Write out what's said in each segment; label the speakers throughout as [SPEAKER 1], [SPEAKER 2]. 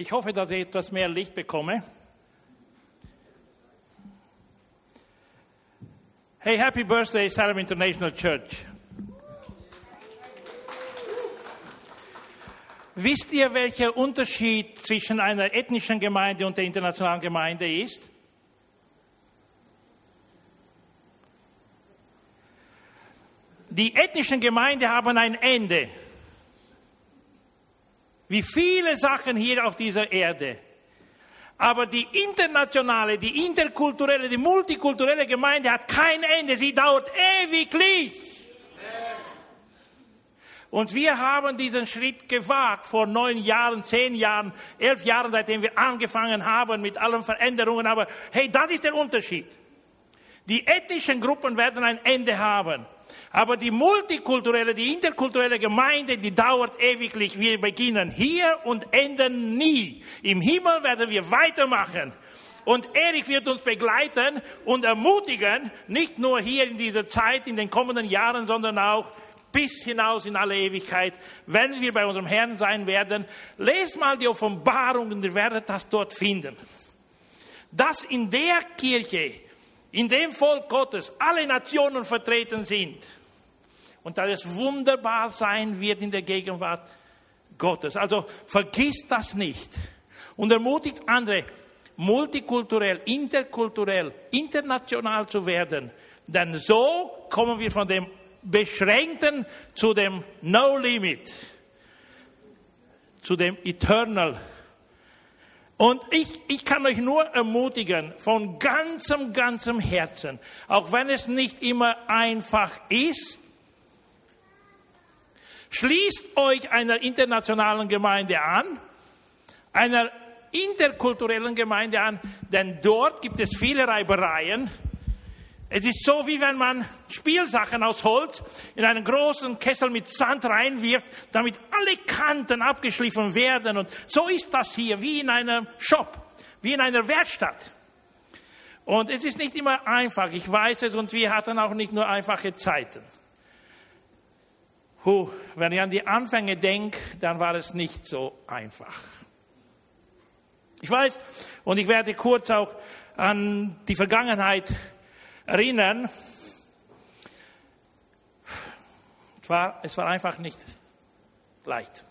[SPEAKER 1] Ich hoffe, dass ich etwas mehr Licht bekomme. Hey, happy birthday, Salem International Church. Wisst ihr, welcher Unterschied zwischen einer ethnischen Gemeinde und der internationalen Gemeinde ist? Die ethnischen Gemeinden haben ein Ende. Wie viele Sachen hier auf dieser Erde. Aber die internationale, die interkulturelle, die multikulturelle Gemeinde hat kein Ende. Sie dauert ewiglich. Und wir haben diesen Schritt gewagt vor neun Jahren, zehn Jahren, elf Jahren, seitdem wir angefangen haben mit allen Veränderungen. Aber hey, das ist der Unterschied. Die ethnischen Gruppen werden ein Ende haben. Aber die multikulturelle, die interkulturelle Gemeinde, die dauert ewiglich. Wir beginnen hier und enden nie. Im Himmel werden wir weitermachen. Und Erich wird uns begleiten und ermutigen, nicht nur hier in dieser Zeit, in den kommenden Jahren, sondern auch bis hinaus in alle Ewigkeit, wenn wir bei unserem Herrn sein werden. Lest mal die Offenbarung und ihr werdet das dort finden. Dass in der Kirche, in dem Volk Gottes, alle Nationen vertreten sind und dass es wunderbar sein wird in der Gegenwart Gottes. Also vergiss das nicht und ermutigt andere, multikulturell, interkulturell, international zu werden. Denn so kommen wir von dem Beschränkten zu dem No Limit, zu dem Eternal. Und ich, ich kann euch nur ermutigen, von ganzem, ganzem Herzen, auch wenn es nicht immer einfach ist, Schließt euch einer internationalen Gemeinde an, einer interkulturellen Gemeinde an, denn dort gibt es viele Reibereien. Es ist so, wie wenn man Spielsachen aus Holz in einen großen Kessel mit Sand reinwirft, damit alle Kanten abgeschliffen werden. Und so ist das hier, wie in einem Shop, wie in einer Werkstatt. Und es ist nicht immer einfach, ich weiß es, und wir hatten auch nicht nur einfache Zeiten. Puh, wenn ich an die Anfänge denke, dann war es nicht so einfach. Ich weiß, und ich werde kurz auch an die Vergangenheit erinnern. Es war, es war einfach nicht leicht.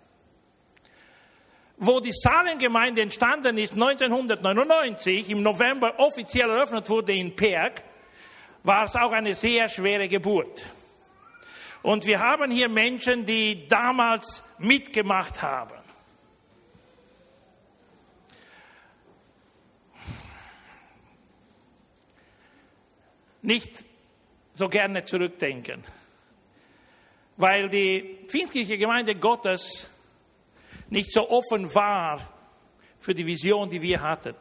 [SPEAKER 1] Wo die Salengemeinde entstanden ist, 1999, im November offiziell eröffnet wurde in Perg, war es auch eine sehr schwere Geburt. Und wir haben hier Menschen, die damals mitgemacht haben. Nicht so gerne zurückdenken, weil die pfingstkirche Gemeinde Gottes nicht so offen war für die Vision, die wir hatten.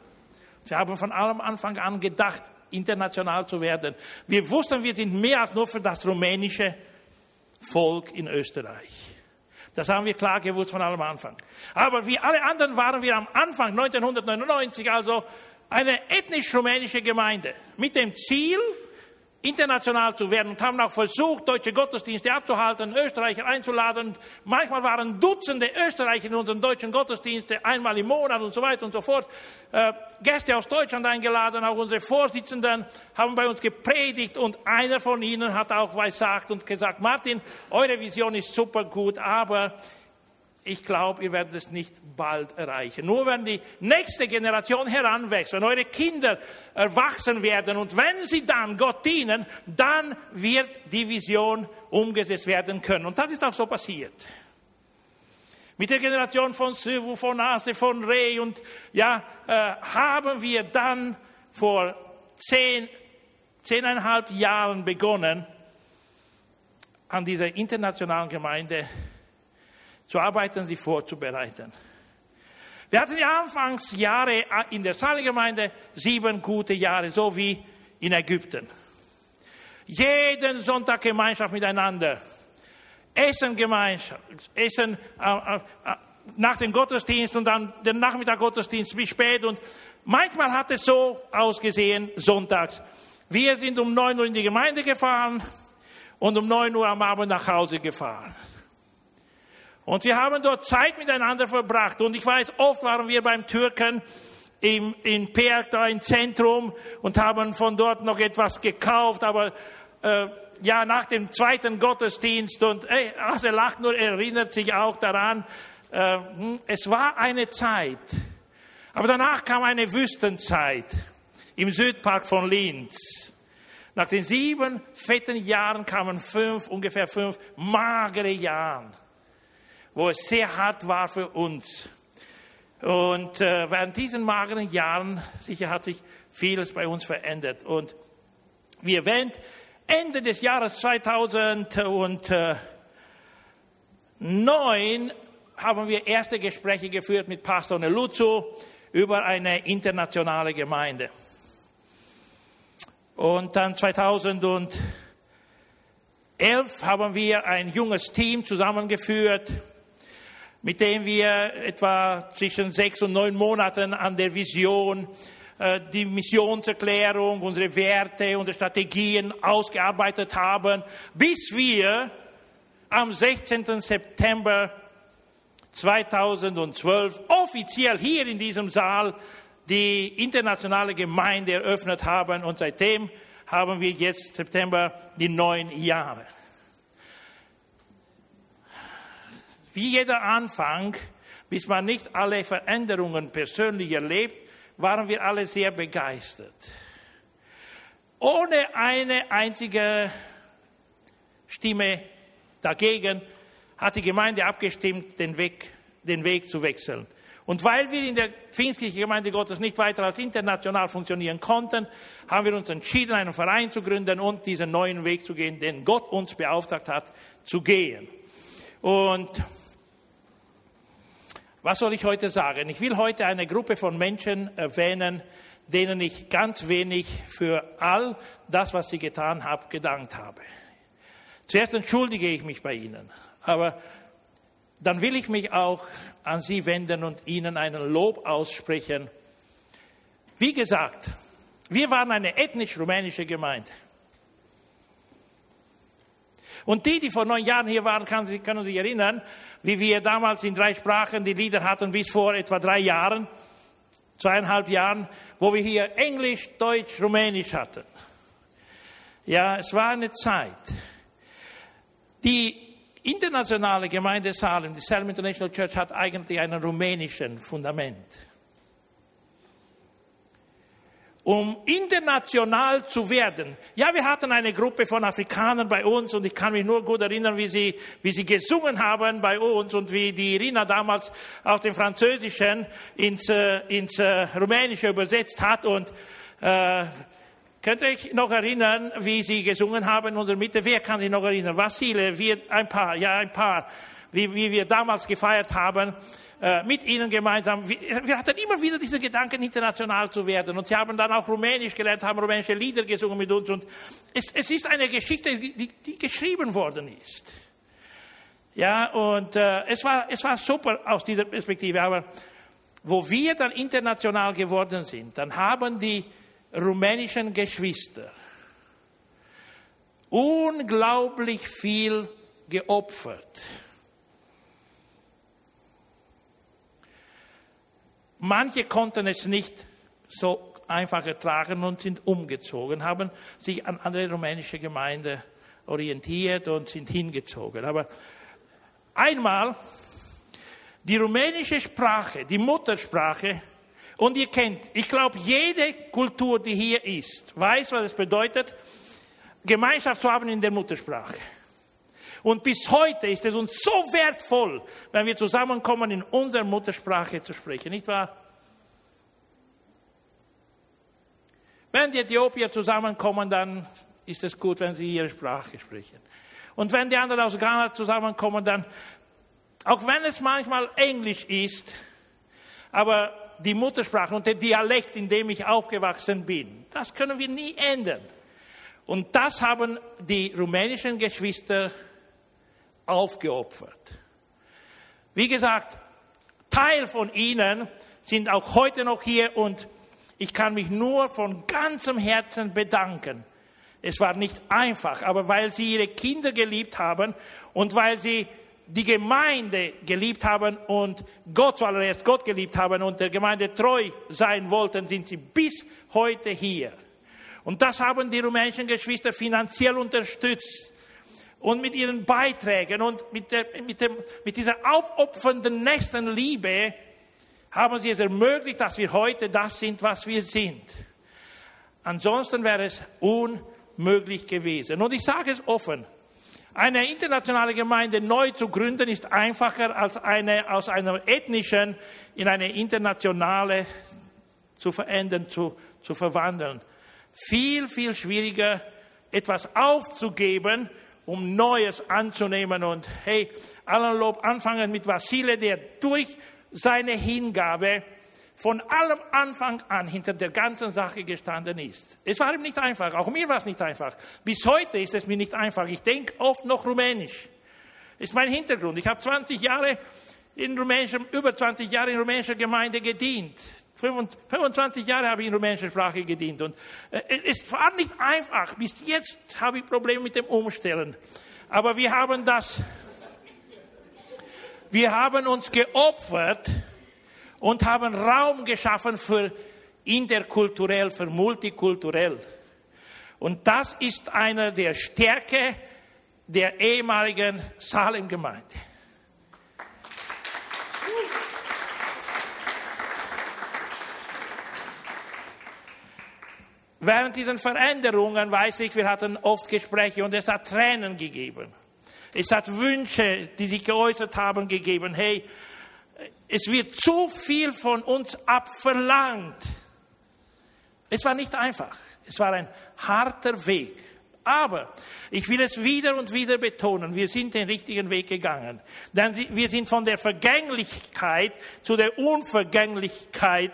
[SPEAKER 1] Sie haben von allem Anfang an gedacht, international zu werden. Wir wussten, wir sind mehr als nur für das rumänische Volk in Österreich. Das haben wir klar gewusst von allem Anfang. Aber wie alle anderen waren wir am Anfang 1999 also eine ethnisch-rumänische Gemeinde mit dem Ziel, international zu werden und haben auch versucht, deutsche Gottesdienste abzuhalten, Österreicher einzuladen. Manchmal waren Dutzende Österreicher in unseren deutschen Gottesdiensten, einmal im Monat und so weiter und so fort. Äh, Gäste aus Deutschland eingeladen, auch unsere Vorsitzenden haben bei uns gepredigt und einer von ihnen hat auch gesagt und gesagt, Martin, eure Vision ist super gut, aber ich glaube, ihr werdet es nicht bald erreichen. Nur wenn die nächste Generation heranwächst, wenn eure Kinder erwachsen werden und wenn sie dann Gott dienen, dann wird die Vision umgesetzt werden können. Und das ist auch so passiert. Mit der Generation von Süvu, von Ase, von Reh und ja, äh, haben wir dann vor zehn, zehneinhalb Jahren begonnen, an dieser internationalen Gemeinde zu arbeiten, sie vorzubereiten. Wir hatten die Anfangsjahre in der Saalgemeinde sieben gute Jahre, so wie in Ägypten. Jeden Sonntag Gemeinschaft miteinander. Essen Gemeinschaft, Essen äh, äh, äh, nach dem Gottesdienst und dann den Nachmittag Gottesdienst bis spät. Und manchmal hat es so ausgesehen, sonntags. Wir sind um neun Uhr in die Gemeinde gefahren und um neun Uhr am Abend nach Hause gefahren. Und wir haben dort Zeit miteinander verbracht. Und ich weiß, oft waren wir beim Türken im, in Perk, da im Zentrum, und haben von dort noch etwas gekauft. Aber äh, ja, nach dem zweiten Gottesdienst, und ey, also er lacht nur, erinnert sich auch daran, äh, hm, es war eine Zeit. Aber danach kam eine Wüstenzeit im Südpark von Linz. Nach den sieben fetten Jahren kamen fünf, ungefähr fünf magere Jahre, wo es sehr hart war für uns. Und äh, während diesen mageren Jahren, sicher hat sich vieles bei uns verändert. Und wie erwähnt, Ende des Jahres 2009 haben wir erste Gespräche geführt mit Pastor Neluzzo über eine internationale Gemeinde. Und dann 2011 haben wir ein junges Team zusammengeführt, mit dem wir etwa zwischen sechs und neun Monaten an der Vision, äh, die Missionserklärung, unsere Werte, unsere Strategien ausgearbeitet haben, bis wir am 16. September 2012 offiziell hier in diesem Saal die internationale Gemeinde eröffnet haben und seitdem haben wir jetzt September die neun Jahre. Wie jeder Anfang, bis man nicht alle Veränderungen persönlich erlebt, waren wir alle sehr begeistert. Ohne eine einzige Stimme dagegen hat die Gemeinde abgestimmt, den Weg, den Weg zu wechseln. Und weil wir in der pfingstlichen Gemeinde Gottes nicht weiter als international funktionieren konnten, haben wir uns entschieden, einen Verein zu gründen und diesen neuen Weg zu gehen, den Gott uns beauftragt hat, zu gehen. Und was soll ich heute sagen? Ich will heute eine Gruppe von Menschen erwähnen, denen ich ganz wenig für all das, was sie getan haben, gedankt habe. Zuerst entschuldige ich mich bei Ihnen, aber dann will ich mich auch an Sie wenden und Ihnen einen Lob aussprechen. Wie gesagt, wir waren eine ethnisch-rumänische Gemeinde. Und die, die vor neun Jahren hier waren, können sich erinnern, wie wir damals in drei Sprachen die Lieder hatten, bis vor etwa drei Jahren, zweieinhalb Jahren, wo wir hier Englisch, Deutsch, Rumänisch hatten. Ja, es war eine Zeit. Die internationale Gemeinde Salem, die Salem International Church, hat eigentlich einen rumänischen Fundament. Um international zu werden. Ja, wir hatten eine Gruppe von Afrikanern bei uns und ich kann mich nur gut erinnern, wie sie, wie sie gesungen haben bei uns und wie die Irina damals aus dem Französischen ins, äh, ins äh, Rumänische übersetzt hat und äh, Könnt ihr euch noch erinnern, wie sie gesungen haben in unserer Mitte? Wer kann sich noch erinnern? Vasile, wir, ein paar, ja, ein paar, wie, wie wir damals gefeiert haben, äh, mit ihnen gemeinsam. Wir, wir, hatten immer wieder diese Gedanken, international zu werden. Und sie haben dann auch Rumänisch gelernt, haben rumänische Lieder gesungen mit uns. Und es, es ist eine Geschichte, die, die geschrieben worden ist. Ja, und äh, es, war, es war super aus dieser Perspektive. Aber wo wir dann international geworden sind, dann haben die rumänischen Geschwister unglaublich viel geopfert. Manche konnten es nicht so einfach ertragen und sind umgezogen, haben sich an andere rumänische Gemeinden orientiert und sind hingezogen. Aber einmal die rumänische Sprache, die Muttersprache, und ihr kennt, ich glaube, jede Kultur, die hier ist, weiß, was es bedeutet, Gemeinschaft zu haben in der Muttersprache. Und bis heute ist es uns so wertvoll, wenn wir zusammenkommen, in unserer Muttersprache zu sprechen, nicht wahr? Wenn die Äthiopier zusammenkommen, dann ist es gut, wenn sie ihre Sprache sprechen. Und wenn die anderen aus Ghana zusammenkommen, dann, auch wenn es manchmal Englisch ist, aber die Muttersprache und der Dialekt, in dem ich aufgewachsen bin. Das können wir nie ändern. Und das haben die rumänischen Geschwister aufgeopfert. Wie gesagt, Teil von ihnen sind auch heute noch hier und ich kann mich nur von ganzem Herzen bedanken. Es war nicht einfach, aber weil sie ihre Kinder geliebt haben und weil sie die Gemeinde geliebt haben und Gott zuallererst Gott geliebt haben und der Gemeinde treu sein wollten, sind sie bis heute hier. Und das haben die rumänischen Geschwister finanziell unterstützt und mit ihren Beiträgen und mit, der, mit, dem, mit dieser aufopfernden Nächstenliebe haben sie es ermöglicht, dass wir heute das sind, was wir sind. Ansonsten wäre es unmöglich gewesen. Und ich sage es offen, eine internationale Gemeinde neu zu gründen ist einfacher als eine aus einer ethnischen in eine internationale zu verändern, zu, zu verwandeln. Viel, viel schwieriger, etwas aufzugeben, um Neues anzunehmen. Und hey, allen Lob anfangen mit Vasile, der durch seine Hingabe von allem Anfang an hinter der ganzen Sache gestanden ist. Es war ihm nicht einfach, auch mir war es nicht einfach. Bis heute ist es mir nicht einfach. Ich denke oft noch rumänisch. Ist mein Hintergrund. Ich habe 20 Jahre in rumänischer, über 20 Jahre in rumänischer Gemeinde gedient. 25 Jahre habe ich in rumänischer Sprache gedient und äh, es war nicht einfach. Bis jetzt habe ich Probleme mit dem Umstellen. Aber wir haben das, wir haben uns geopfert und haben Raum geschaffen für interkulturell, für multikulturell. Und das ist eine der Stärke der ehemaligen Salem-Gemeinde. Während diesen Veränderungen weiß ich, wir hatten oft Gespräche und es hat Tränen gegeben. Es hat Wünsche, die sich geäußert haben, gegeben. Hey, es wird zu viel von uns abverlangt. Es war nicht einfach. Es war ein harter Weg. Aber ich will es wieder und wieder betonen, wir sind den richtigen Weg gegangen. Denn wir sind von der Vergänglichkeit zu der Unvergänglichkeit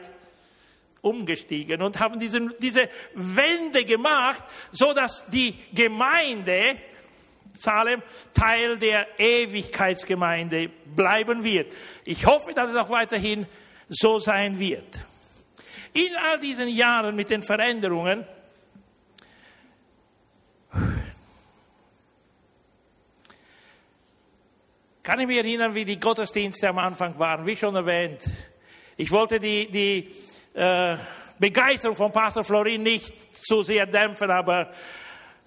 [SPEAKER 1] umgestiegen und haben diesen, diese Wende gemacht, so dass die Gemeinde Salem Teil der Ewigkeitsgemeinde bleiben wird. Ich hoffe, dass es auch weiterhin so sein wird. In all diesen Jahren mit den Veränderungen kann ich mich erinnern, wie die Gottesdienste am Anfang waren, wie schon erwähnt. Ich wollte die, die äh, Begeisterung von Pastor Florin nicht zu sehr dämpfen, aber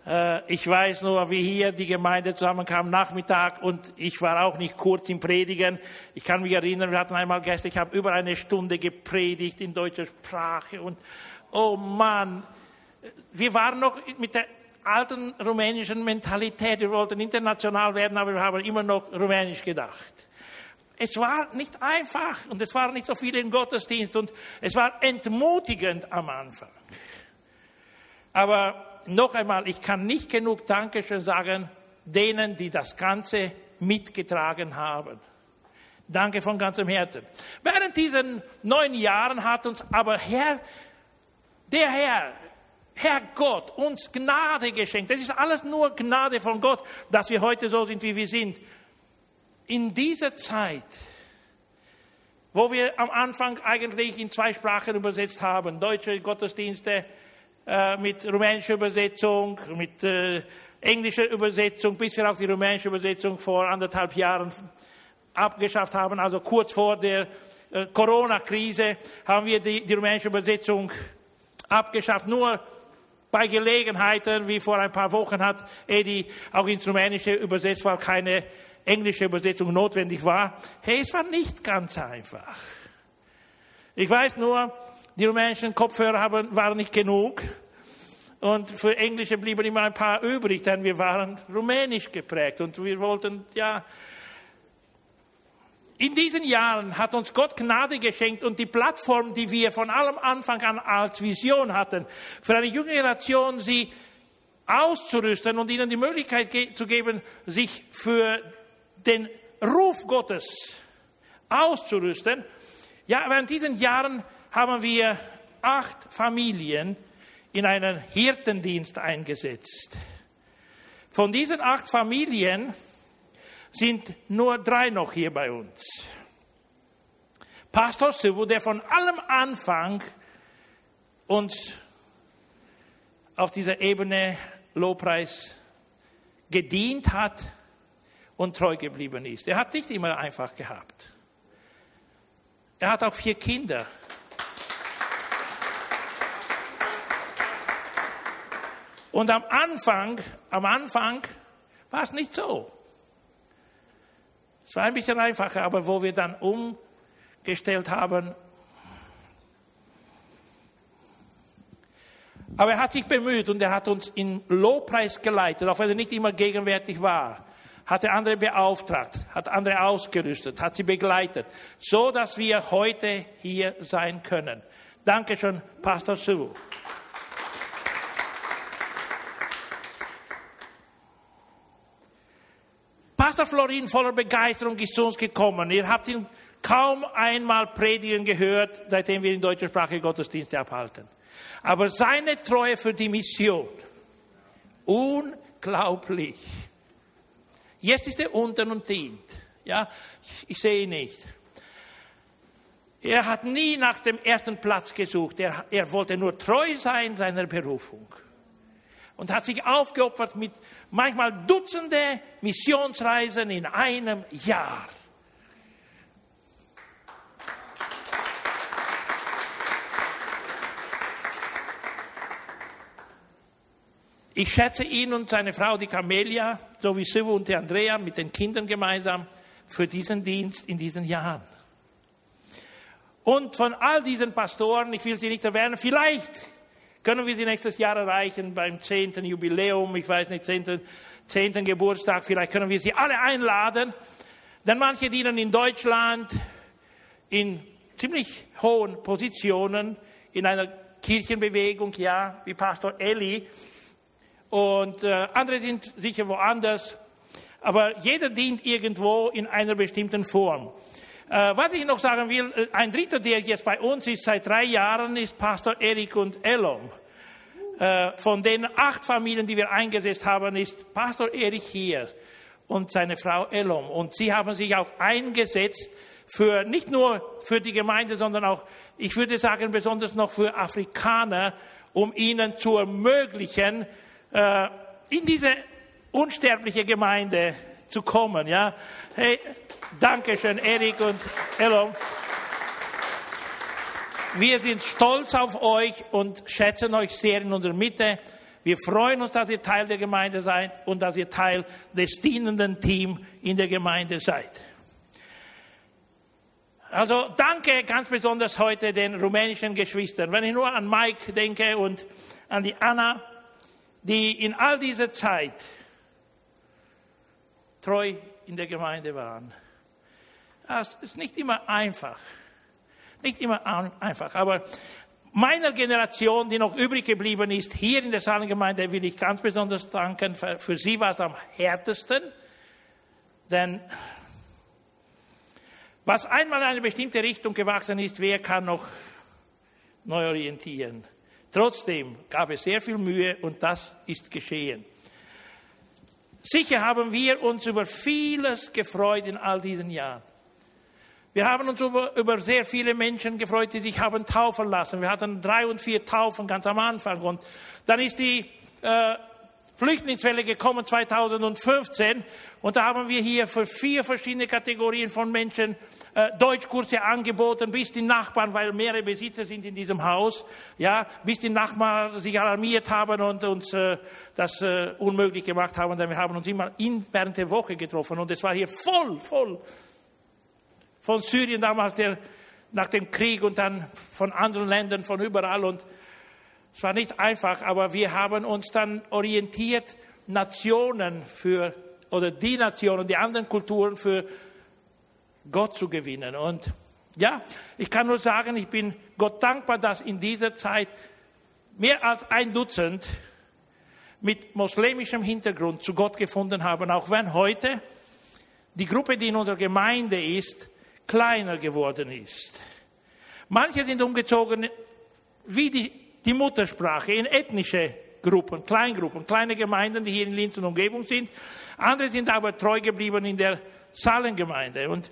[SPEAKER 1] äh, ich weiß nur, wie hier die Gemeinde zusammenkam, Nachmittag, und ich war auch nicht kurz im Predigen. Ich kann mich erinnern, wir hatten einmal gestern, ich habe über eine Stunde gepredigt in deutscher Sprache und oh Mann, wir waren noch mit der alten rumänischen Mentalität. Wir wollten international werden, aber wir haben immer noch rumänisch gedacht. Es war nicht einfach und es waren nicht so viele im Gottesdienst und es war entmutigend am Anfang. Aber noch einmal, ich kann nicht genug Dankeschön sagen denen, die das Ganze mitgetragen haben. Danke von ganzem Herzen. Während diesen neun Jahren hat uns aber Herr, der Herr, Herr Gott, uns Gnade geschenkt. Das ist alles nur Gnade von Gott, dass wir heute so sind, wie wir sind. In dieser Zeit, wo wir am Anfang eigentlich in zwei Sprachen übersetzt haben, deutsche Gottesdienste, äh, mit rumänischer Übersetzung, mit äh, englischer Übersetzung, bis wir auch die rumänische Übersetzung vor anderthalb Jahren abgeschafft haben, also kurz vor der äh, Corona-Krise haben wir die, die rumänische Übersetzung abgeschafft. Nur bei Gelegenheiten, wie vor ein paar Wochen hat Edi auch ins Rumänische übersetzt, weil keine englische Übersetzung notwendig war. Hey, es war nicht ganz einfach. Ich weiß nur, die rumänischen Kopfhörer haben, waren nicht genug. Und für Englische blieben immer ein paar übrig, denn wir waren rumänisch geprägt und wir wollten, ja, in diesen Jahren hat uns Gott Gnade geschenkt und die Plattform, die wir von allem Anfang an als Vision hatten, für eine junge Generation sie auszurüsten und ihnen die Möglichkeit zu geben, sich für den Ruf Gottes auszurüsten. Ja, während diesen Jahren haben wir acht Familien in einen Hirtendienst eingesetzt. Von diesen acht Familien sind nur drei noch hier bei uns. Pastor Sivu, der von allem Anfang uns auf dieser Ebene Lobpreis gedient hat und treu geblieben ist. Er hat nicht immer einfach gehabt. Er hat auch vier Kinder. Und am Anfang, am Anfang war es nicht so. Es war ein bisschen einfacher, aber wo wir dann umgestellt haben, aber er hat sich bemüht und er hat uns in Lobpreis geleitet, auch wenn er nicht immer gegenwärtig war. Hat er andere beauftragt, hat andere ausgerüstet, hat sie begleitet, so dass wir heute hier sein können. Dankeschön, Pastor Sue. Pastor Florin voller Begeisterung ist zu uns gekommen. Ihr habt ihn kaum einmal predigen gehört, seitdem wir in deutscher Sprache Gottesdienste abhalten. Aber seine Treue für die Mission, unglaublich. Jetzt ist er unten und dient. Ja, ich, sehe ihn nicht. Er hat nie nach dem ersten Platz gesucht. Er, er wollte nur treu sein seiner Berufung und hat sich aufgeopfert mit manchmal Dutzende Missionsreisen in einem Jahr. Ich schätze ihn und seine Frau, die Camelia, sowie Sivu und die Andrea mit den Kindern gemeinsam für diesen Dienst in diesen Jahren. Und von all diesen Pastoren, ich will sie nicht erwähnen, vielleicht können wir sie nächstes Jahr erreichen beim zehnten Jubiläum, ich weiß nicht, zehnten Geburtstag, vielleicht können wir sie alle einladen. Denn manche dienen in Deutschland in ziemlich hohen Positionen in einer Kirchenbewegung, ja, wie Pastor Eli. Und äh, andere sind sicher woanders. Aber jeder dient irgendwo in einer bestimmten Form. Äh, was ich noch sagen will, äh, ein Dritter, der jetzt bei uns ist seit drei Jahren, ist Pastor Erik und Elom. Äh, von den acht Familien, die wir eingesetzt haben, ist Pastor Erik hier und seine Frau Elom. Und sie haben sich auch eingesetzt für, nicht nur für die Gemeinde, sondern auch, ich würde sagen, besonders noch für Afrikaner, um ihnen zu ermöglichen, in diese unsterbliche Gemeinde zu kommen. Ja, hey, Dankeschön, Erik und Elom. Wir sind stolz auf euch und schätzen euch sehr in unserer Mitte. Wir freuen uns, dass ihr Teil der Gemeinde seid und dass ihr Teil des dienenden Teams in der Gemeinde seid. Also danke ganz besonders heute den rumänischen Geschwistern. Wenn ich nur an Mike denke und an die Anna, die in all dieser Zeit treu in der Gemeinde waren. Das ist nicht immer einfach. Nicht immer einfach. Aber meiner Generation, die noch übrig geblieben ist, hier in der Salengemeinde, will ich ganz besonders danken. Für sie war es am härtesten. Denn was einmal in eine bestimmte Richtung gewachsen ist, wer kann noch neu orientieren? Trotzdem gab es sehr viel Mühe und das ist geschehen. Sicher haben wir uns über vieles gefreut in all diesen Jahren. Wir haben uns über, über, sehr viele Menschen gefreut, die sich haben taufen lassen. Wir hatten drei und vier Taufen ganz am Anfang. Und dann ist die äh, Flüchtlingswelle gekommen 2015 und da haben wir hier für vier verschiedene Kategorien von Menschen äh, Deutschkurse angeboten, bis die Nachbarn, weil mehrere Besitzer sind in diesem Haus, ja, bis die Nachbarn sich alarmiert haben und uns äh, das äh, unmöglich gemacht haben, denn wir haben uns immer in, während der Woche getroffen. Und es war hier voll, voll von Syrien damals der, nach dem Krieg und dann von anderen Ländern, von überall. Und es war nicht einfach, aber wir haben uns dann orientiert, Nationen für, oder die Nationen, die anderen Kulturen für Gott zu gewinnen. Und ja, ich kann nur sagen, ich bin Gott dankbar, dass in dieser Zeit mehr als ein Dutzend mit muslimischem Hintergrund zu Gott gefunden haben, auch wenn heute die Gruppe, die in unserer Gemeinde ist, kleiner geworden ist. Manche sind umgezogen wie die die Muttersprache in ethnische Gruppen, Kleingruppen, kleine Gemeinden, die hier in Linz und Umgebung sind. Andere sind aber treu geblieben in der Salengemeinde. Und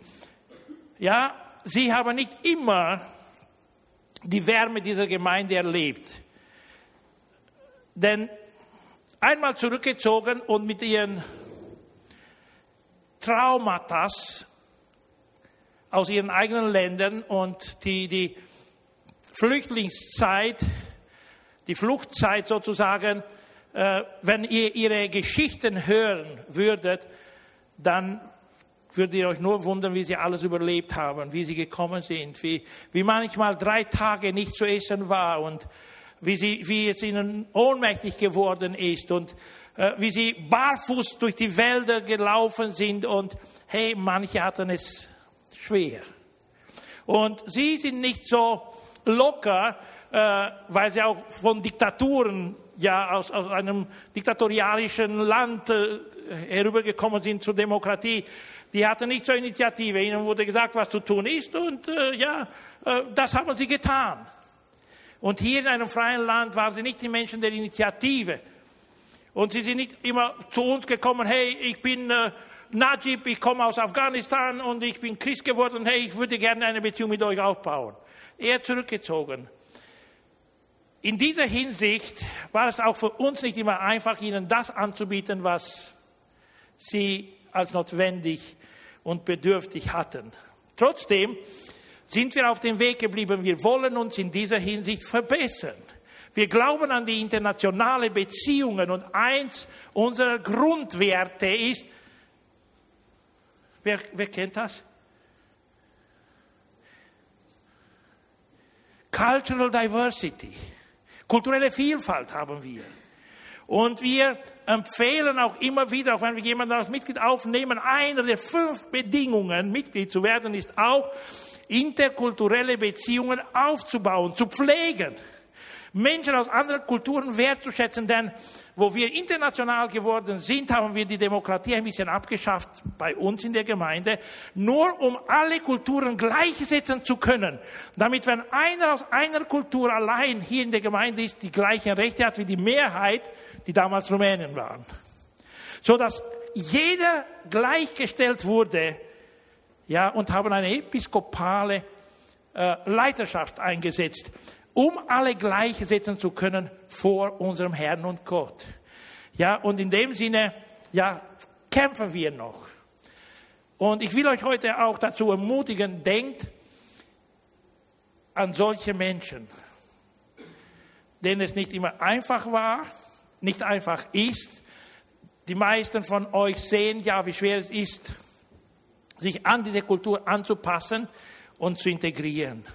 [SPEAKER 1] ja, sie haben nicht immer die Wärme dieser Gemeinde erlebt. Denn einmal zurückgezogen und mit ihren Traumata aus ihren eigenen Ländern und die, die Flüchtlingszeit, die Fluchtzeit sozusagen, äh, wenn ihr ihre Geschichten hören würdet, dann würdet ihr euch nur wundern, wie sie alles überlebt haben, wie sie gekommen sind, wie, wie manchmal drei Tage nicht zu essen war und wie, sie, wie es ihnen ohnmächtig geworden ist und äh, wie sie barfuß durch die Wälder gelaufen sind und hey, manche hatten es schwer. Und sie sind nicht so locker, äh, weil sie auch von Diktaturen, ja, aus, aus einem diktatorialischen Land äh, herübergekommen sind zur Demokratie. Die hatten nicht so Initiative. Ihnen wurde gesagt, was zu tun ist und äh, ja, äh, das haben sie getan. Und hier in einem freien Land waren sie nicht die Menschen der Initiative. Und sie sind nicht immer zu uns gekommen, hey, ich bin äh, Najib, ich komme aus Afghanistan und ich bin Christ geworden, hey, ich würde gerne eine Beziehung mit euch aufbauen. Er zurückgezogen. In dieser Hinsicht war es auch für uns nicht immer einfach, ihnen das anzubieten, was sie als notwendig und bedürftig hatten. Trotzdem sind wir auf dem Weg geblieben. Wir wollen uns in dieser Hinsicht verbessern. Wir glauben an die internationale Beziehungen und eins unserer Grundwerte ist, wer, wer kennt das? Cultural Diversity. Kulturelle Vielfalt haben wir. Und wir empfehlen auch immer wieder, auch wenn wir jemanden als Mitglied aufnehmen, eine der fünf Bedingungen, Mitglied zu werden, ist auch, interkulturelle Beziehungen aufzubauen, zu pflegen. Menschen aus anderen Kulturen wertzuschätzen, denn wo wir international geworden sind, haben wir die Demokratie ein bisschen abgeschafft bei uns in der Gemeinde, nur um alle Kulturen gleichsetzen zu können, damit wenn einer aus einer Kultur allein hier in der Gemeinde ist, die gleichen Rechte hat wie die Mehrheit, die damals Rumänen waren. So dass jeder gleichgestellt wurde, ja, und haben eine episkopale äh, Leiterschaft eingesetzt um alle gleichsetzen zu können vor unserem Herrn und Gott. Ja, und in dem Sinne, ja, kämpfen wir noch. Und ich will euch heute auch dazu ermutigen, denkt an solche Menschen, denen es nicht immer einfach war, nicht einfach ist. Die meisten von euch sehen ja, wie schwer es ist, sich an diese Kultur anzupassen und zu integrieren.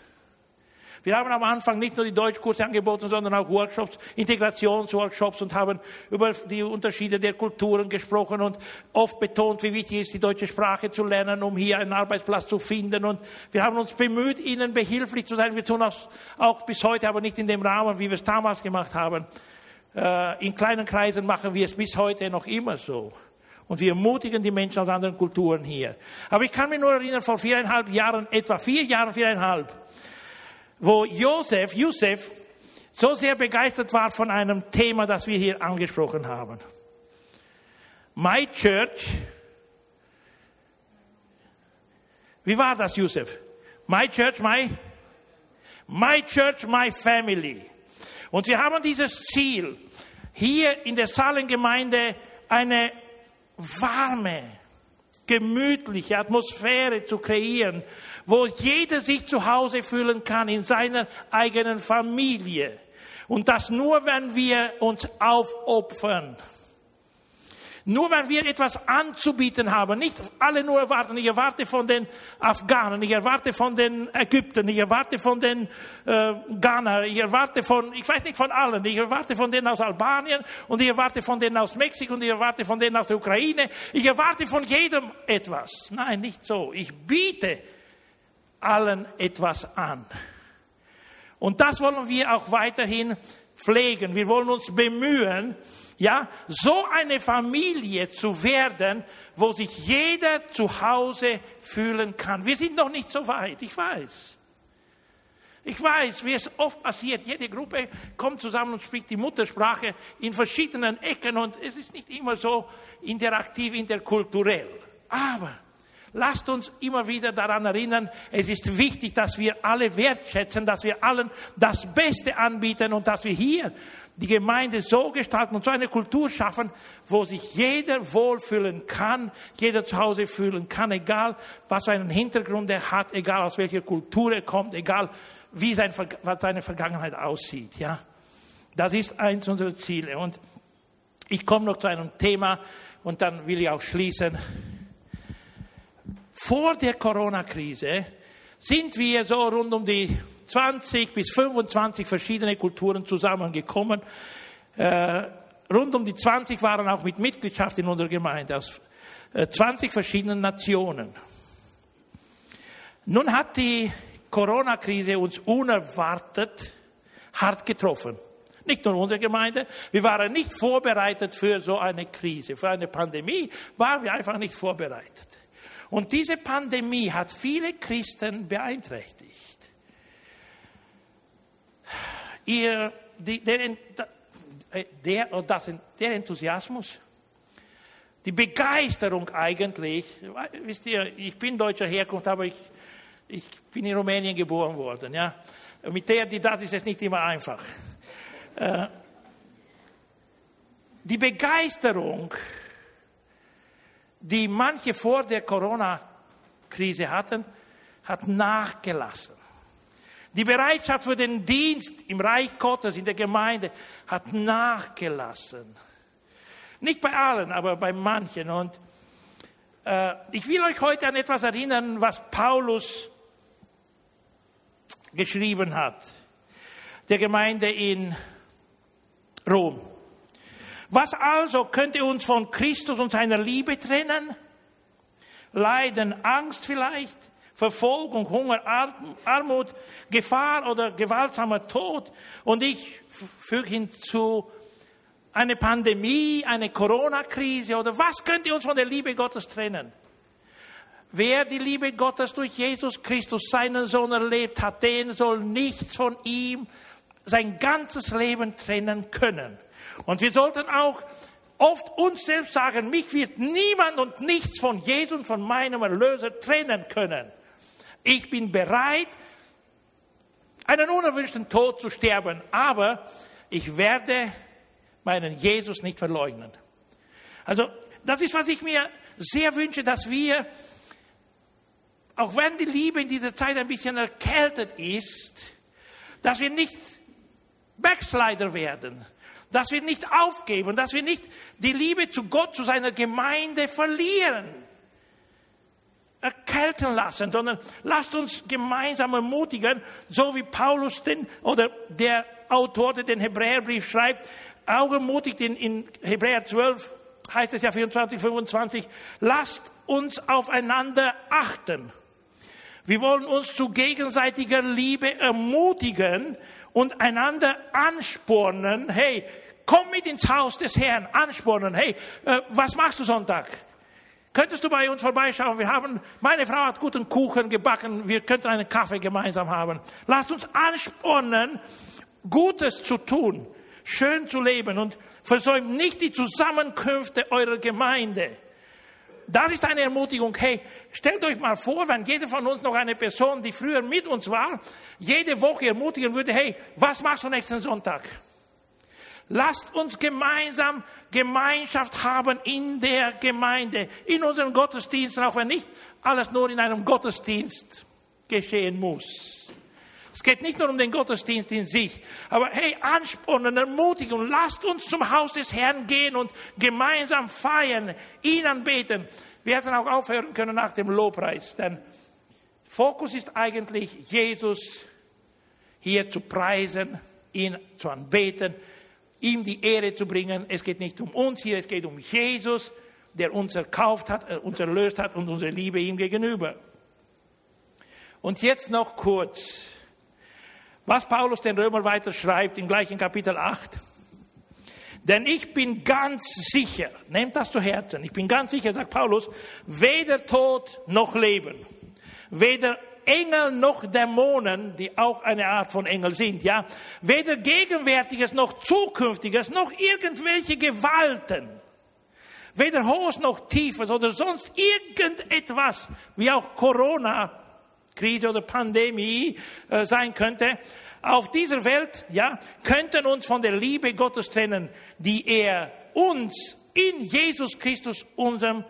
[SPEAKER 1] Wir haben am Anfang nicht nur die Deutschkurse angeboten, sondern auch Workshops, Integrationsworkshops und haben über die Unterschiede der Kulturen gesprochen und oft betont, wie wichtig es ist, die deutsche Sprache zu lernen, um hier einen Arbeitsplatz zu finden. Und wir haben uns bemüht, ihnen behilflich zu sein. Wir tun das auch bis heute, aber nicht in dem Rahmen, wie wir es damals gemacht haben. Äh, in kleinen Kreisen machen wir es bis heute noch immer so. Und wir ermutigen die Menschen aus anderen Kulturen hier. Aber ich kann mich nur erinnern, vor viereinhalb Jahren, etwa vier Jahren, viereinhalb, wo Josef, Josef so sehr begeistert war von einem Thema, das wir hier angesprochen haben. My Church. Wie war das, Josef? My Church, my, my Church, my Family. Und wir haben dieses Ziel, hier in der Salengemeinde eine warme, gemütliche Atmosphäre zu kreieren, wo jeder sich zu Hause fühlen kann in seiner eigenen Familie. Und das nur, wenn wir uns aufopfern. Nur wenn wir etwas anzubieten haben, nicht alle nur erwarten, ich erwarte von den Afghanen, ich erwarte von den Ägyptern, ich erwarte von den äh, Ghana, ich erwarte von, ich weiß nicht von allen, ich erwarte von denen aus Albanien und ich erwarte von denen aus Mexiko und ich erwarte von denen aus der Ukraine, ich erwarte von jedem etwas. Nein, nicht so. Ich biete allen etwas an. Und das wollen wir auch weiterhin pflegen. Wir wollen uns bemühen, ja, so eine Familie zu werden, wo sich jeder zu Hause fühlen kann. Wir sind noch nicht so weit, ich weiß. Ich weiß, wie es oft passiert. Jede Gruppe kommt zusammen und spricht die Muttersprache in verschiedenen Ecken und es ist nicht immer so interaktiv, interkulturell. Aber Lasst uns immer wieder daran erinnern, es ist wichtig, dass wir alle wertschätzen, dass wir allen das Beste anbieten und dass wir hier die Gemeinde so gestalten und so eine Kultur schaffen, wo sich jeder wohlfühlen kann, jeder zu Hause fühlen kann, egal was seinen Hintergrund er hat, egal aus welcher Kultur er kommt, egal wie sein, was seine Vergangenheit aussieht. Ja, das ist eins unserer Ziele. Und ich komme noch zu einem Thema und dann will ich auch schließen. Vor der Corona-Krise sind wir so rund um die 20 bis 25 verschiedene Kulturen zusammengekommen. Äh, rund um die 20 waren auch mit Mitgliedschaft in unserer Gemeinde aus äh, 20 verschiedenen Nationen. Nun hat die Corona-Krise uns unerwartet hart getroffen. Nicht nur unsere Gemeinde. Wir waren nicht vorbereitet für so eine Krise, für eine Pandemie waren wir einfach nicht vorbereitet. Und diese Pandemie hat viele Christen beeinträchtigt. Ihr, die, der, der, das, der Enthusiasmus, die Begeisterung eigentlich, wisst ihr, ich bin deutscher Herkunft, aber ich, ich bin in Rumänien geboren worden. Ja? Mit der, die das ist es nicht immer einfach. Äh, die Begeisterung, die manche vor der Corona-Krise hatten, hat nachgelassen. Die Bereitschaft für den Dienst im Reich Gottes, in der Gemeinde, hat nachgelassen. Nicht bei allen, aber bei manchen. Und äh, ich will euch heute an etwas erinnern, was Paulus geschrieben hat, der Gemeinde in Rom. Was also könnte uns von Christus und seiner Liebe trennen? Leiden, Angst vielleicht, Verfolgung, Hunger, Armut, Gefahr oder gewaltsamer Tod. Und ich füge hinzu, eine Pandemie, eine Corona-Krise oder was könnte uns von der Liebe Gottes trennen? Wer die Liebe Gottes durch Jesus Christus, seinen Sohn, erlebt hat, den soll nichts von ihm sein ganzes Leben trennen können. Und wir sollten auch oft uns selbst sagen, mich wird niemand und nichts von Jesus von meinem Erlöser trennen können. Ich bin bereit, einen unerwünschten Tod zu sterben, aber ich werde meinen Jesus nicht verleugnen. Also das ist, was ich mir sehr wünsche, dass wir auch wenn die Liebe in dieser Zeit ein bisschen erkältet ist, dass wir nicht Backslider werden, dass wir nicht aufgeben, dass wir nicht die Liebe zu Gott, zu seiner Gemeinde verlieren, erkälten lassen, sondern lasst uns gemeinsam ermutigen, so wie Paulus den, oder der Autor, der den Hebräerbrief schreibt, auch ermutigt in, in Hebräer 12, heißt es ja 24, 25, lasst uns aufeinander achten. Wir wollen uns zu gegenseitiger Liebe ermutigen und einander anspornen. Hey, komm mit ins Haus des Herrn, anspornen. Hey, äh, was machst du Sonntag? Könntest du bei uns vorbeischauen? Wir haben, meine Frau hat guten Kuchen gebacken. Wir könnten einen Kaffee gemeinsam haben. Lasst uns anspornen, Gutes zu tun, schön zu leben und versäumt nicht die Zusammenkünfte eurer Gemeinde das ist eine Ermutigung. Hey, stellt euch mal vor, wenn jeder von uns noch eine Person, die früher mit uns war, jede Woche ermutigen würde, hey, was machst du nächsten Sonntag? Lasst uns gemeinsam Gemeinschaft haben in der Gemeinde, in unseren Gottesdiensten, auch wenn nicht alles nur in einem Gottesdienst geschehen muss. Es geht nicht nur um den Gottesdienst in sich, aber hey, anspornen, ermutigen, lasst uns zum Haus des Herrn gehen und gemeinsam feiern, ihn anbeten. Wir hätten auch aufhören können nach dem Lobpreis, denn Fokus ist eigentlich, Jesus hier zu preisen, ihn zu anbeten, ihm die Ehre zu bringen. Es geht nicht um uns hier, es geht um Jesus, der uns erkauft hat, äh, uns erlöst hat und unsere Liebe ihm gegenüber. Und jetzt noch kurz was Paulus den Römer weiter schreibt im gleichen Kapitel 8. Denn ich bin ganz sicher, nehmt das zu Herzen, ich bin ganz sicher, sagt Paulus, weder Tod noch Leben, weder Engel noch Dämonen, die auch eine Art von Engel sind, ja, weder Gegenwärtiges noch Zukünftiges noch irgendwelche Gewalten, weder hohes noch tiefes oder sonst irgendetwas, wie auch Corona, Krise oder Pandemie äh, sein könnte, auf dieser Welt, ja, könnten uns von der Liebe Gottes trennen, die er uns in Jesus Christus, unserem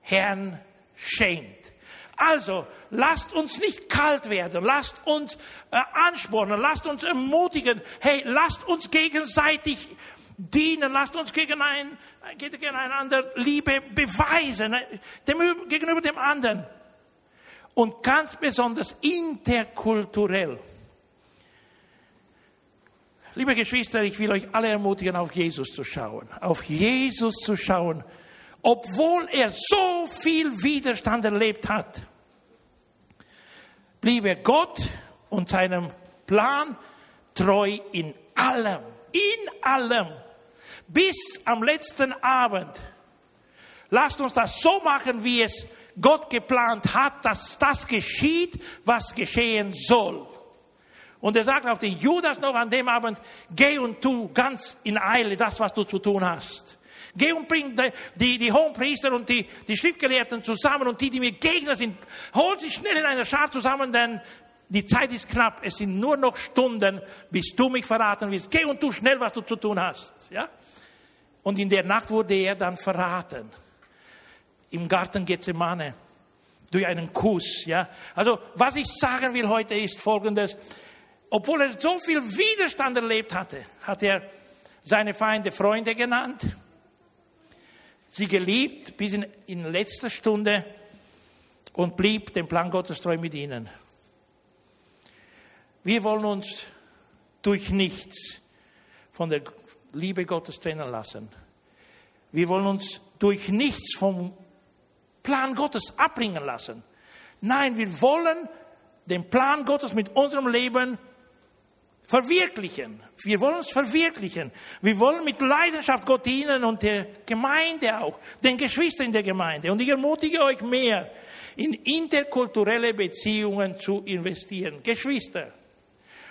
[SPEAKER 1] Herrn, schenkt. Also, lasst uns nicht kalt werden, lasst uns äh, anspornen, lasst uns ermutigen, hey, lasst uns gegenseitig dienen, lasst uns gegen ein, gegeneinander Liebe beweisen, äh, dem, gegenüber dem anderen. Und ganz besonders interkulturell. Liebe Geschwister, ich will euch alle ermutigen, auf Jesus zu schauen. Auf Jesus zu schauen obwohl er so viel Widerstand erlebt hat, blieb er Gott und seinem Plan treu in allem, in allem, bis am letzten Abend. Lasst uns das so machen, wie es Gott geplant hat, dass das geschieht, was geschehen soll. Und er sagt auch den Judas noch an dem Abend, geh und tu ganz in Eile das, was du zu tun hast. Geh und bring die, die, die Hohenpriester und die, die Schriftgelehrten zusammen und die, die mir Gegner sind. Hol sie schnell in einer Schar zusammen, denn die Zeit ist knapp. Es sind nur noch Stunden, bis du mich verraten wirst. Geh und tu schnell, was du zu tun hast. Ja? Und in der Nacht wurde er dann verraten. Im Garten Gethsemane. Durch einen Kuss. Ja? Also, was ich sagen will heute ist folgendes. Obwohl er so viel Widerstand erlebt hatte, hat er seine Feinde Freunde genannt sie geliebt bis in, in letzter Stunde und blieb dem Plan Gottes treu mit ihnen. Wir wollen uns durch nichts von der Liebe Gottes trennen lassen. Wir wollen uns durch nichts vom Plan Gottes abbringen lassen. Nein, wir wollen den Plan Gottes mit unserem Leben verwirklichen. Wir wollen uns verwirklichen. Wir wollen mit Leidenschaft Gott dienen und der Gemeinde auch, den Geschwistern in der Gemeinde. Und ich ermutige euch mehr, in interkulturelle Beziehungen zu investieren. Geschwister,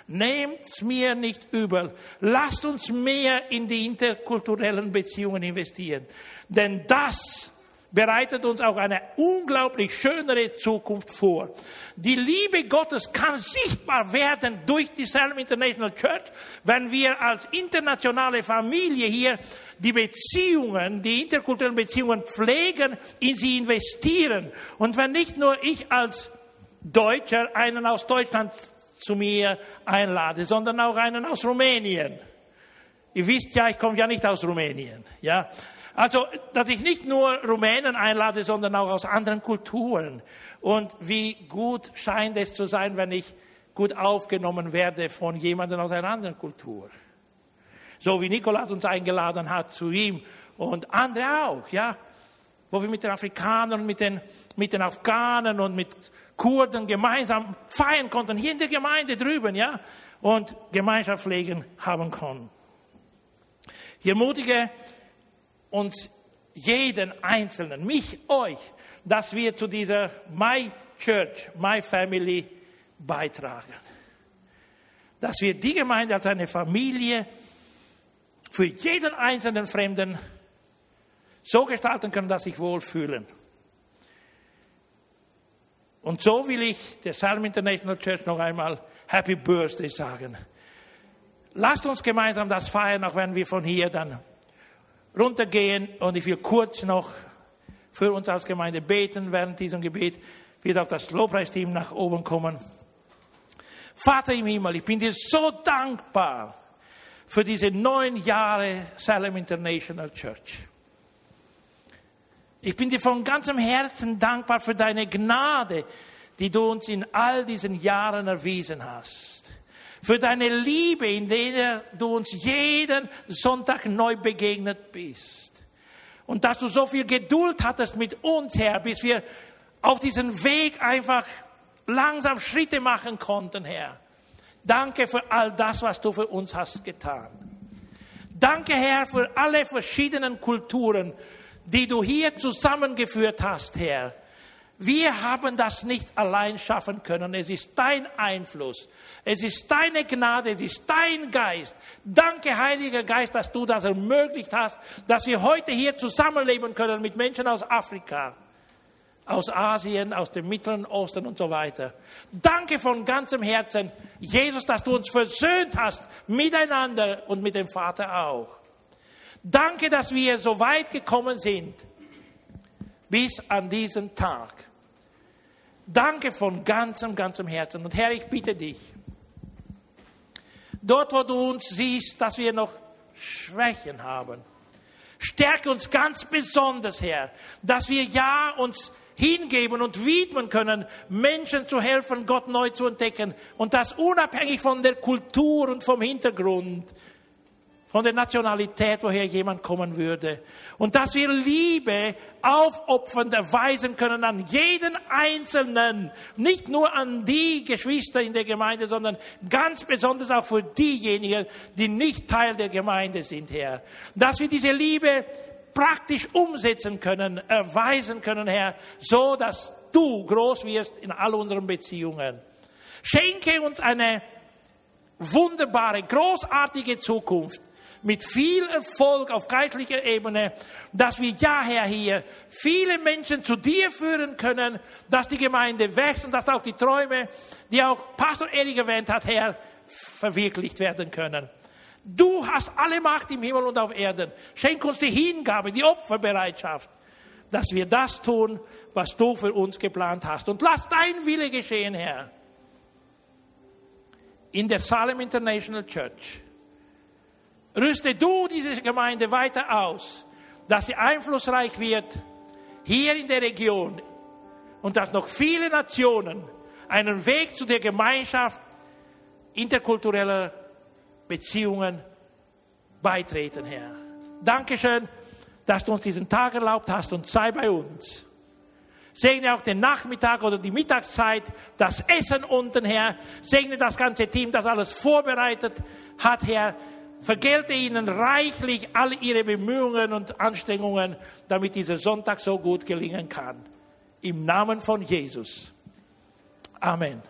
[SPEAKER 1] nehmt's mir nicht übel. Lasst uns mehr in die interkulturellen Beziehungen investieren. Denn das bereitet uns auch eine unglaublich schönere Zukunft vor. Die Liebe Gottes kann sichtbar werden durch die Salem International Church, wenn wir als internationale Familie hier die Beziehungen, die interkulturellen Beziehungen pflegen, in sie investieren. Und wenn nicht nur ich als Deutscher einen aus Deutschland zu mir einlade, sondern auch einen aus Rumänien. Ihr wisst ja, ich komme ja nicht aus Rumänien, ja. Also, dass ich nicht nur Rumänen einlade, sondern auch aus anderen Kulturen. Und wie gut scheint es zu sein, wenn ich gut aufgenommen werde von jemandem aus einer anderen Kultur. So wie Nikolaus uns eingeladen hat zu ihm und andere auch, ja. Wo wir mit den Afrikanern, mit den, mit den Afghanen und mit Kurden gemeinsam feiern konnten, hier in der Gemeinde drüben, ja. Und Gemeinschaft pflegen haben konnten. Ich ermutige uns jeden Einzelnen, mich, euch, dass wir zu dieser My Church, My Family beitragen. Dass wir die Gemeinde als eine Familie für jeden einzelnen Fremden so gestalten können, dass sich wohlfühlen. Und so will ich der Salm International Church noch einmal Happy Birthday sagen. Lasst uns gemeinsam das feiern, auch wenn wir von hier dann runtergehen und ich will kurz noch für uns als Gemeinde beten. Während diesem Gebet wird auch das Lobpreisteam nach oben kommen. Vater im Himmel, ich bin dir so dankbar für diese neun Jahre Salem International Church. Ich bin dir von ganzem Herzen dankbar für deine Gnade, die du uns in all diesen Jahren erwiesen hast für deine Liebe, in der du uns jeden Sonntag neu begegnet bist. Und dass du so viel Geduld hattest mit uns, Herr, bis wir auf diesem Weg einfach langsam Schritte machen konnten, Herr. Danke für all das, was du für uns hast getan. Danke, Herr, für alle verschiedenen Kulturen, die du hier zusammengeführt hast, Herr. Wir haben das nicht allein schaffen können. Es ist dein Einfluss. Es ist deine Gnade. Es ist dein Geist. Danke, Heiliger Geist, dass du das ermöglicht hast, dass wir heute hier zusammenleben können mit Menschen aus Afrika, aus Asien, aus dem Mittleren Osten und so weiter. Danke von ganzem Herzen, Jesus, dass du uns versöhnt hast miteinander und mit dem Vater auch. Danke, dass wir so weit gekommen sind bis an diesen Tag. Danke von ganzem, ganzem Herzen. Und Herr, ich bitte dich, dort, wo du uns siehst, dass wir noch Schwächen haben, stärke uns ganz besonders, Herr, dass wir ja uns hingeben und widmen können, Menschen zu helfen, Gott neu zu entdecken. Und das unabhängig von der Kultur und vom Hintergrund von der Nationalität, woher jemand kommen würde. Und dass wir Liebe aufopfernd erweisen können an jeden Einzelnen, nicht nur an die Geschwister in der Gemeinde, sondern ganz besonders auch für diejenigen, die nicht Teil der Gemeinde sind, Herr. Dass wir diese Liebe praktisch umsetzen können, erweisen können, Herr, so dass du groß wirst in all unseren Beziehungen. Schenke uns eine wunderbare, großartige Zukunft mit viel Erfolg auf geistlicher Ebene, dass wir ja, Herr, hier viele Menschen zu dir führen können, dass die Gemeinde wächst und dass auch die Träume, die auch Pastor Erik erwähnt hat, Herr, verwirklicht werden können. Du hast alle Macht im Himmel und auf Erden. Schenk uns die Hingabe, die Opferbereitschaft, dass wir das tun, was du für uns geplant hast. Und lass dein Wille geschehen, Herr. In der Salem International Church Rüste du diese Gemeinde weiter aus, dass sie einflussreich wird hier in der Region und dass noch viele Nationen einen Weg zu der Gemeinschaft interkultureller Beziehungen beitreten, Herr. Dankeschön, dass du uns diesen Tag erlaubt hast und sei bei uns. Segne auch den Nachmittag oder die Mittagszeit, das Essen unten, Herr. Segne das ganze Team, das alles vorbereitet hat, Herr vergelte ihnen reichlich all ihre Bemühungen und Anstrengungen, damit dieser Sonntag so gut gelingen kann. Im Namen von Jesus. Amen.